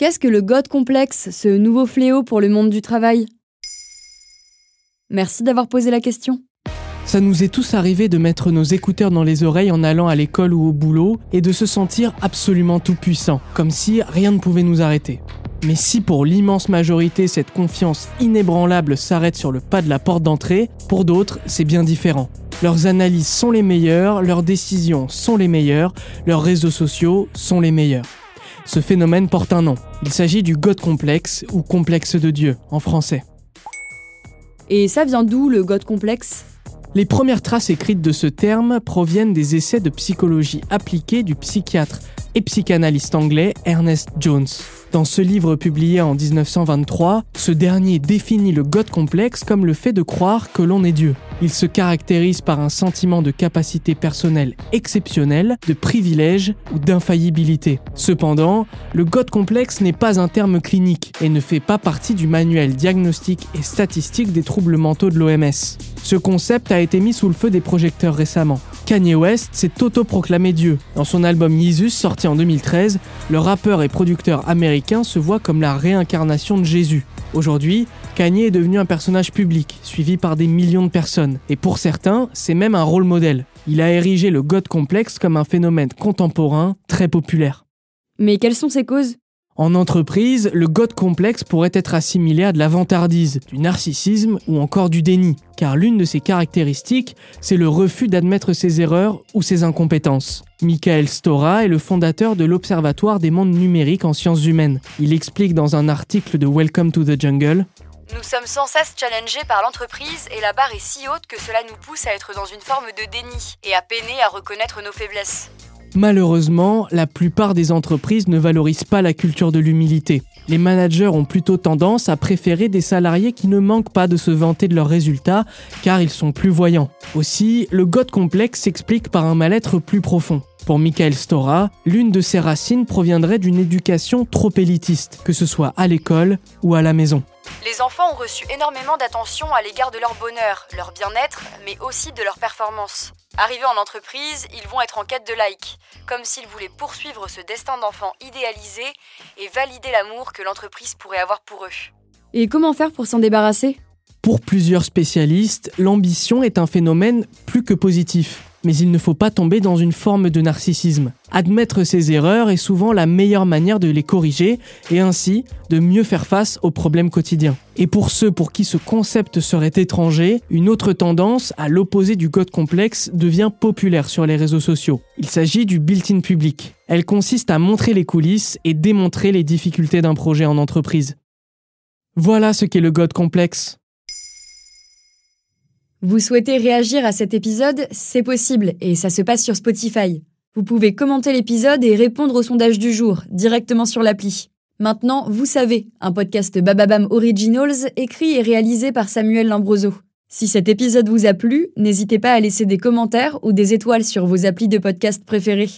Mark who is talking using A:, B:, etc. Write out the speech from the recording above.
A: Qu'est-ce que le God complexe, ce nouveau fléau pour le monde du travail? Merci d'avoir posé la question.
B: Ça nous est tous arrivé de mettre nos écouteurs dans les oreilles en allant à l'école ou au boulot et de se sentir absolument tout puissant, comme si rien ne pouvait nous arrêter. Mais si pour l'immense majorité cette confiance inébranlable s'arrête sur le pas de la porte d'entrée, pour d'autres c'est bien différent. Leurs analyses sont les meilleures, leurs décisions sont les meilleures, leurs réseaux sociaux sont les meilleurs. Ce phénomène porte un nom. Il s'agit du God complexe ou complexe de Dieu en français.
A: Et ça vient d'où le God complexe
B: Les premières traces écrites de ce terme proviennent des essais de psychologie appliquée du psychiatre et psychanalyste anglais Ernest Jones. Dans ce livre publié en 1923, ce dernier définit le God complexe comme le fait de croire que l'on est Dieu. Il se caractérise par un sentiment de capacité personnelle exceptionnelle, de privilège ou d'infaillibilité. Cependant, le God complexe n'est pas un terme clinique et ne fait pas partie du manuel diagnostique et statistique des troubles mentaux de l'OMS. Ce concept a été mis sous le feu des projecteurs récemment. Kanye West s'est autoproclamé Dieu. Dans son album Yeezus sorti en 2013, le rappeur et producteur américain se voit comme la réincarnation de Jésus. Aujourd'hui, Kanye est devenu un personnage public, suivi par des millions de personnes. Et pour certains, c'est même un rôle modèle. Il a érigé le God complexe comme un phénomène contemporain très populaire.
A: Mais quelles sont ses causes?
B: En entreprise, le God complexe pourrait être assimilé à de la vantardise, du narcissisme ou encore du déni, car l'une de ses caractéristiques, c'est le refus d'admettre ses erreurs ou ses incompétences. Michael Stora est le fondateur de l'Observatoire des mondes numériques en sciences humaines. Il explique dans un article de Welcome to the Jungle
C: nous sommes sans cesse challengés par l'entreprise et la barre est si haute que cela nous pousse à être dans une forme de déni et à peiner à reconnaître nos faiblesses.
B: Malheureusement, la plupart des entreprises ne valorisent pas la culture de l'humilité. Les managers ont plutôt tendance à préférer des salariés qui ne manquent pas de se vanter de leurs résultats car ils sont plus voyants. Aussi, le God complexe s'explique par un mal-être plus profond. Pour Michael Stora, l'une de ses racines proviendrait d'une éducation trop élitiste, que ce soit à l'école ou à la maison.
C: Les enfants ont reçu énormément d'attention à l'égard de leur bonheur, leur bien-être, mais aussi de leur performance. Arrivés en entreprise, ils vont être en quête de like, comme s'ils voulaient poursuivre ce destin d'enfant idéalisé et valider l'amour que l'entreprise pourrait avoir pour eux.
A: Et comment faire pour s'en débarrasser?
B: Pour plusieurs spécialistes, l'ambition est un phénomène plus que positif mais il ne faut pas tomber dans une forme de narcissisme. Admettre ses erreurs est souvent la meilleure manière de les corriger et ainsi de mieux faire face aux problèmes quotidiens. Et pour ceux pour qui ce concept serait étranger, une autre tendance, à l'opposé du code complexe, devient populaire sur les réseaux sociaux. Il s'agit du built-in public. Elle consiste à montrer les coulisses et démontrer les difficultés d'un projet en entreprise. Voilà ce qu'est le God complexe.
A: Vous souhaitez réagir à cet épisode C'est possible et ça se passe sur Spotify. Vous pouvez commenter l'épisode et répondre au sondage du jour directement sur l'appli. Maintenant, vous savez, un podcast Bababam Originals écrit et réalisé par Samuel Lambroso. Si cet épisode vous a plu, n'hésitez pas à laisser des commentaires ou des étoiles sur vos applis de podcast préférés.